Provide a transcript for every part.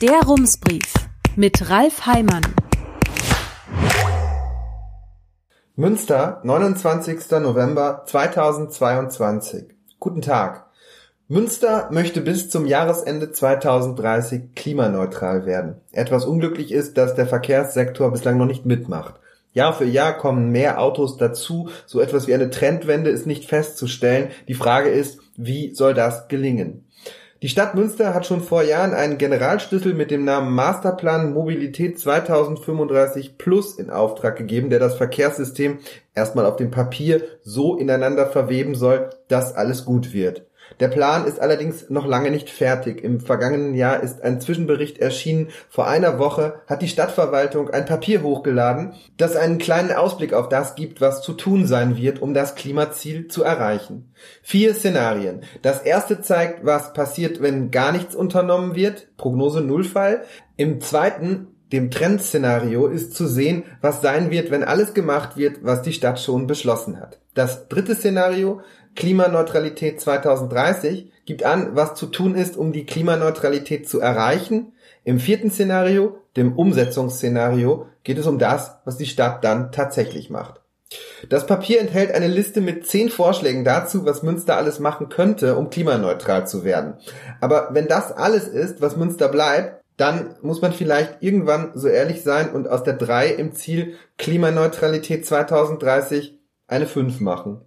Der Rumsbrief mit Ralf Heimann. Münster, 29. November 2022. Guten Tag. Münster möchte bis zum Jahresende 2030 klimaneutral werden. Etwas unglücklich ist, dass der Verkehrssektor bislang noch nicht mitmacht. Jahr für Jahr kommen mehr Autos dazu. So etwas wie eine Trendwende ist nicht festzustellen. Die Frage ist, wie soll das gelingen? Die Stadt Münster hat schon vor Jahren einen Generalschlüssel mit dem Namen Masterplan Mobilität 2035 Plus in Auftrag gegeben, der das Verkehrssystem erstmal auf dem Papier so ineinander verweben soll, dass alles gut wird. Der Plan ist allerdings noch lange nicht fertig. Im vergangenen Jahr ist ein Zwischenbericht erschienen. Vor einer Woche hat die Stadtverwaltung ein Papier hochgeladen, das einen kleinen Ausblick auf das gibt, was zu tun sein wird, um das Klimaziel zu erreichen. Vier Szenarien. Das erste zeigt, was passiert, wenn gar nichts unternommen wird. Prognose Nullfall. Im zweiten dem Trendszenario ist zu sehen, was sein wird, wenn alles gemacht wird, was die Stadt schon beschlossen hat. Das dritte Szenario Klimaneutralität 2030 gibt an, was zu tun ist, um die Klimaneutralität zu erreichen. Im vierten Szenario, dem Umsetzungsszenario, geht es um das, was die Stadt dann tatsächlich macht. Das Papier enthält eine Liste mit zehn Vorschlägen dazu, was Münster alles machen könnte, um klimaneutral zu werden. Aber wenn das alles ist, was Münster bleibt, dann muss man vielleicht irgendwann so ehrlich sein und aus der 3 im Ziel Klimaneutralität 2030 eine 5 machen.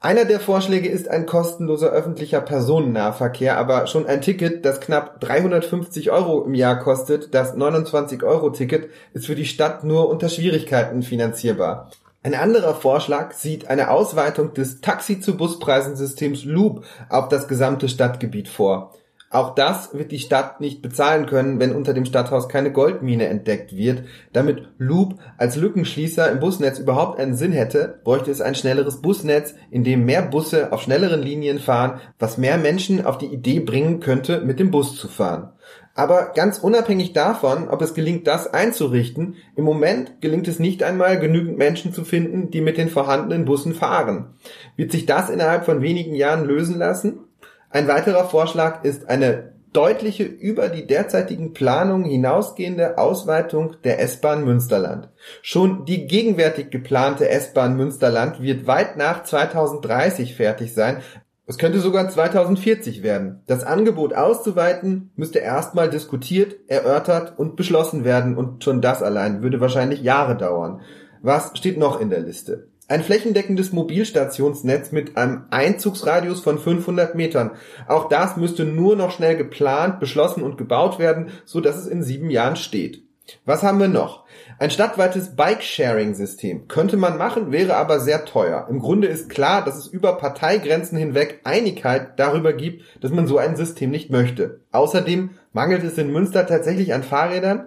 Einer der Vorschläge ist ein kostenloser öffentlicher Personennahverkehr, aber schon ein Ticket, das knapp 350 Euro im Jahr kostet, das 29-Euro-Ticket, ist für die Stadt nur unter Schwierigkeiten finanzierbar. Ein anderer Vorschlag sieht eine Ausweitung des Taxi-zu-Bus-Preisensystems Loop auf das gesamte Stadtgebiet vor. Auch das wird die Stadt nicht bezahlen können, wenn unter dem Stadthaus keine Goldmine entdeckt wird. Damit Loop als Lückenschließer im Busnetz überhaupt einen Sinn hätte, bräuchte es ein schnelleres Busnetz, in dem mehr Busse auf schnelleren Linien fahren, was mehr Menschen auf die Idee bringen könnte, mit dem Bus zu fahren. Aber ganz unabhängig davon, ob es gelingt, das einzurichten, im Moment gelingt es nicht einmal, genügend Menschen zu finden, die mit den vorhandenen Bussen fahren. Wird sich das innerhalb von wenigen Jahren lösen lassen? Ein weiterer Vorschlag ist eine deutliche über die derzeitigen Planungen hinausgehende Ausweitung der S-Bahn Münsterland. Schon die gegenwärtig geplante S-Bahn Münsterland wird weit nach 2030 fertig sein. Es könnte sogar 2040 werden. Das Angebot auszuweiten müsste erstmal diskutiert, erörtert und beschlossen werden und schon das allein würde wahrscheinlich Jahre dauern. Was steht noch in der Liste? Ein flächendeckendes Mobilstationsnetz mit einem Einzugsradius von 500 Metern. Auch das müsste nur noch schnell geplant, beschlossen und gebaut werden, so dass es in sieben Jahren steht. Was haben wir noch? Ein stadtweites Bike-Sharing-System könnte man machen, wäre aber sehr teuer. Im Grunde ist klar, dass es über Parteigrenzen hinweg Einigkeit darüber gibt, dass man so ein System nicht möchte. Außerdem mangelt es in Münster tatsächlich an Fahrrädern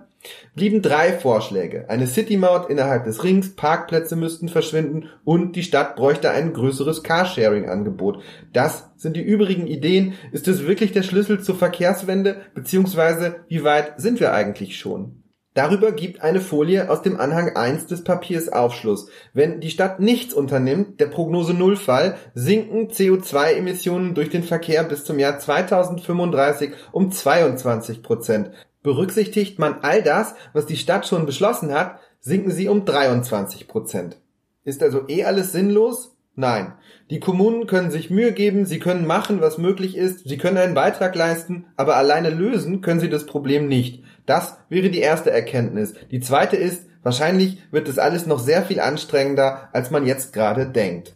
Blieben drei Vorschläge. Eine City-Maut innerhalb des Rings, Parkplätze müssten verschwinden und die Stadt bräuchte ein größeres Carsharing-Angebot. Das sind die übrigen Ideen. Ist es wirklich der Schlüssel zur Verkehrswende? Beziehungsweise, wie weit sind wir eigentlich schon? Darüber gibt eine Folie aus dem Anhang 1 des Papiers Aufschluss. Wenn die Stadt nichts unternimmt, der Prognose Nullfall, sinken CO2-Emissionen durch den Verkehr bis zum Jahr 2035 um 22 Prozent. Berücksichtigt man all das, was die Stadt schon beschlossen hat, sinken sie um 23 Prozent. Ist also eh alles sinnlos? Nein. Die Kommunen können sich Mühe geben, sie können machen, was möglich ist, sie können einen Beitrag leisten, aber alleine lösen können sie das Problem nicht. Das wäre die erste Erkenntnis. Die zweite ist, wahrscheinlich wird das alles noch sehr viel anstrengender, als man jetzt gerade denkt.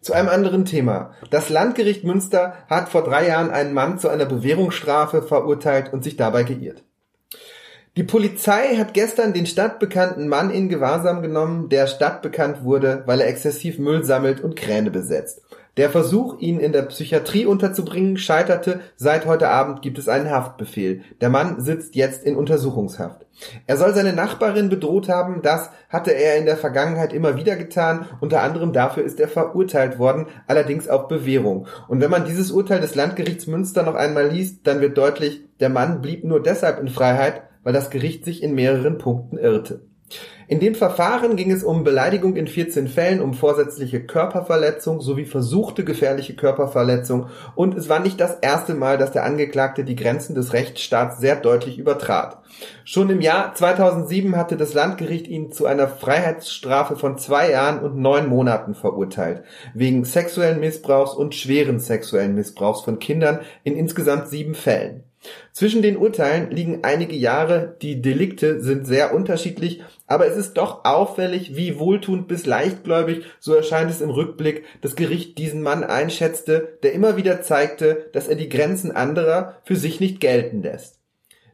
Zu einem anderen Thema. Das Landgericht Münster hat vor drei Jahren einen Mann zu einer Bewährungsstrafe verurteilt und sich dabei geirrt. Die Polizei hat gestern den stadtbekannten Mann in Gewahrsam genommen, der stadtbekannt wurde, weil er exzessiv Müll sammelt und Kräne besetzt. Der Versuch, ihn in der Psychiatrie unterzubringen, scheiterte. Seit heute Abend gibt es einen Haftbefehl. Der Mann sitzt jetzt in Untersuchungshaft. Er soll seine Nachbarin bedroht haben. Das hatte er in der Vergangenheit immer wieder getan. Unter anderem dafür ist er verurteilt worden, allerdings auf Bewährung. Und wenn man dieses Urteil des Landgerichts Münster noch einmal liest, dann wird deutlich, der Mann blieb nur deshalb in Freiheit, weil das Gericht sich in mehreren Punkten irrte. In dem Verfahren ging es um Beleidigung in 14 Fällen, um vorsätzliche Körperverletzung sowie versuchte gefährliche Körperverletzung und es war nicht das erste Mal, dass der Angeklagte die Grenzen des Rechtsstaats sehr deutlich übertrat. Schon im Jahr 2007 hatte das Landgericht ihn zu einer Freiheitsstrafe von zwei Jahren und neun Monaten verurteilt, wegen sexuellen Missbrauchs und schweren sexuellen Missbrauchs von Kindern in insgesamt sieben Fällen. Zwischen den Urteilen liegen einige Jahre, die Delikte sind sehr unterschiedlich, aber es ist doch auffällig, wie wohltuend bis leichtgläubig, so erscheint es im Rückblick, das Gericht diesen Mann einschätzte, der immer wieder zeigte, dass er die Grenzen anderer für sich nicht gelten lässt.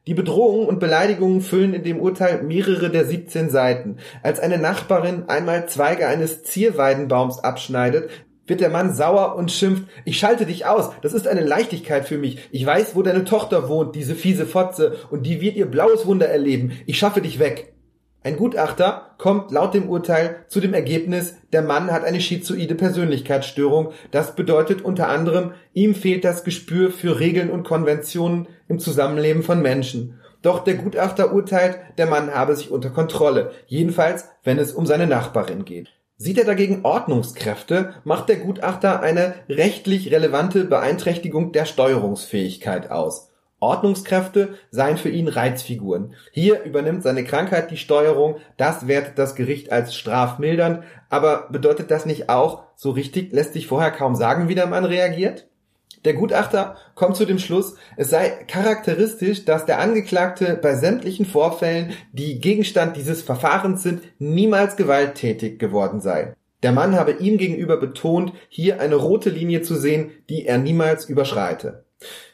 Die Bedrohungen und Beleidigungen füllen in dem Urteil mehrere der 17 Seiten. Als eine Nachbarin einmal Zweige eines Zierweidenbaums abschneidet, wird der Mann sauer und schimpft, ich schalte dich aus, das ist eine Leichtigkeit für mich. Ich weiß, wo deine Tochter wohnt, diese fiese Fotze, und die wird ihr blaues Wunder erleben. Ich schaffe dich weg. Ein Gutachter kommt laut dem Urteil zu dem Ergebnis, der Mann hat eine schizoide Persönlichkeitsstörung. Das bedeutet unter anderem, ihm fehlt das Gespür für Regeln und Konventionen im Zusammenleben von Menschen. Doch der Gutachter urteilt, der Mann habe sich unter Kontrolle, jedenfalls wenn es um seine Nachbarin geht. Sieht er dagegen Ordnungskräfte, macht der Gutachter eine rechtlich relevante Beeinträchtigung der Steuerungsfähigkeit aus. Ordnungskräfte seien für ihn Reizfiguren. Hier übernimmt seine Krankheit die Steuerung, das wertet das Gericht als strafmildernd, aber bedeutet das nicht auch, so richtig lässt sich vorher kaum sagen, wie der Mann reagiert? Der Gutachter kommt zu dem Schluss, es sei charakteristisch, dass der Angeklagte bei sämtlichen Vorfällen, die Gegenstand dieses Verfahrens sind, niemals gewalttätig geworden sei. Der Mann habe ihm gegenüber betont, hier eine rote Linie zu sehen, die er niemals überschreite.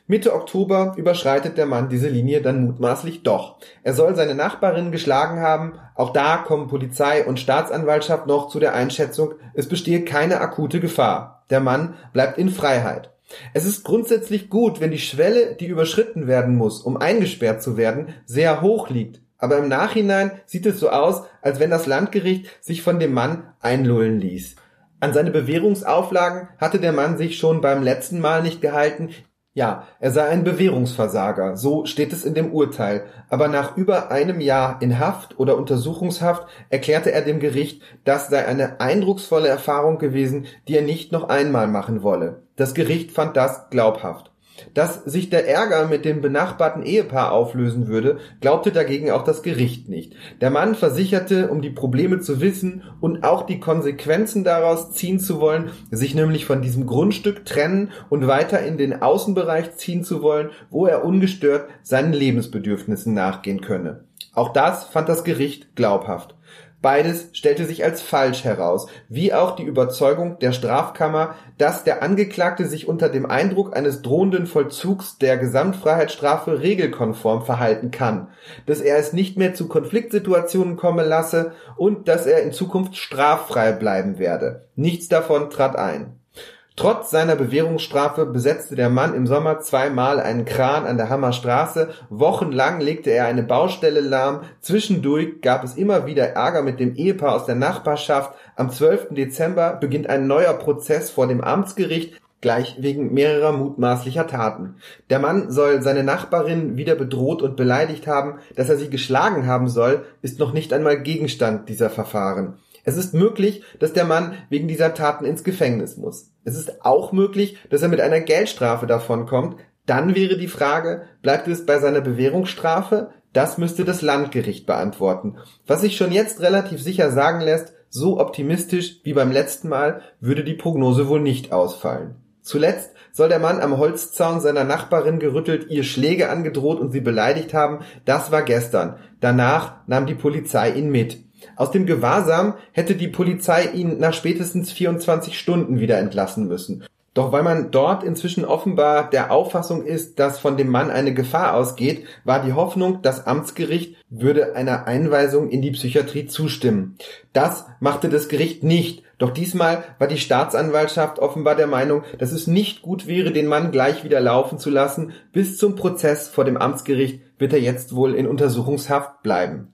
Mitte Oktober überschreitet der Mann diese Linie dann mutmaßlich doch. Er soll seine Nachbarin geschlagen haben. Auch da kommen Polizei und Staatsanwaltschaft noch zu der Einschätzung, es bestehe keine akute Gefahr. Der Mann bleibt in Freiheit. Es ist grundsätzlich gut, wenn die Schwelle, die überschritten werden muss, um eingesperrt zu werden, sehr hoch liegt. Aber im Nachhinein sieht es so aus, als wenn das Landgericht sich von dem Mann einlullen ließ. An seine Bewährungsauflagen hatte der Mann sich schon beim letzten Mal nicht gehalten. Ja, er sei ein Bewährungsversager, so steht es in dem Urteil, aber nach über einem Jahr in Haft oder Untersuchungshaft erklärte er dem Gericht, das sei eine eindrucksvolle Erfahrung gewesen, die er nicht noch einmal machen wolle. Das Gericht fand das glaubhaft. Dass sich der Ärger mit dem benachbarten Ehepaar auflösen würde, glaubte dagegen auch das Gericht nicht. Der Mann versicherte, um die Probleme zu wissen und auch die Konsequenzen daraus ziehen zu wollen, sich nämlich von diesem Grundstück trennen und weiter in den Außenbereich ziehen zu wollen, wo er ungestört seinen Lebensbedürfnissen nachgehen könne. Auch das fand das Gericht glaubhaft. Beides stellte sich als falsch heraus, wie auch die Überzeugung der Strafkammer, dass der Angeklagte sich unter dem Eindruck eines drohenden Vollzugs der Gesamtfreiheitsstrafe regelkonform verhalten kann, dass er es nicht mehr zu Konfliktsituationen kommen lasse und dass er in Zukunft straffrei bleiben werde. Nichts davon trat ein. Trotz seiner Bewährungsstrafe besetzte der Mann im Sommer zweimal einen Kran an der Hammerstraße, wochenlang legte er eine Baustelle lahm, zwischendurch gab es immer wieder Ärger mit dem Ehepaar aus der Nachbarschaft, am 12. Dezember beginnt ein neuer Prozess vor dem Amtsgericht, gleich wegen mehrerer mutmaßlicher Taten. Der Mann soll seine Nachbarin wieder bedroht und beleidigt haben, dass er sie geschlagen haben soll, ist noch nicht einmal Gegenstand dieser Verfahren. Es ist möglich, dass der Mann wegen dieser Taten ins Gefängnis muss. Es ist auch möglich, dass er mit einer Geldstrafe davonkommt. Dann wäre die Frage, bleibt es bei seiner Bewährungsstrafe? Das müsste das Landgericht beantworten. Was sich schon jetzt relativ sicher sagen lässt, so optimistisch wie beim letzten Mal würde die Prognose wohl nicht ausfallen. Zuletzt soll der Mann am Holzzaun seiner Nachbarin gerüttelt, ihr Schläge angedroht und sie beleidigt haben. Das war gestern. Danach nahm die Polizei ihn mit. Aus dem Gewahrsam hätte die Polizei ihn nach spätestens 24 Stunden wieder entlassen müssen. Doch weil man dort inzwischen offenbar der Auffassung ist, dass von dem Mann eine Gefahr ausgeht, war die Hoffnung, das Amtsgericht würde einer Einweisung in die Psychiatrie zustimmen. Das machte das Gericht nicht, doch diesmal war die Staatsanwaltschaft offenbar der Meinung, dass es nicht gut wäre, den Mann gleich wieder laufen zu lassen. Bis zum Prozess vor dem Amtsgericht wird er jetzt wohl in Untersuchungshaft bleiben.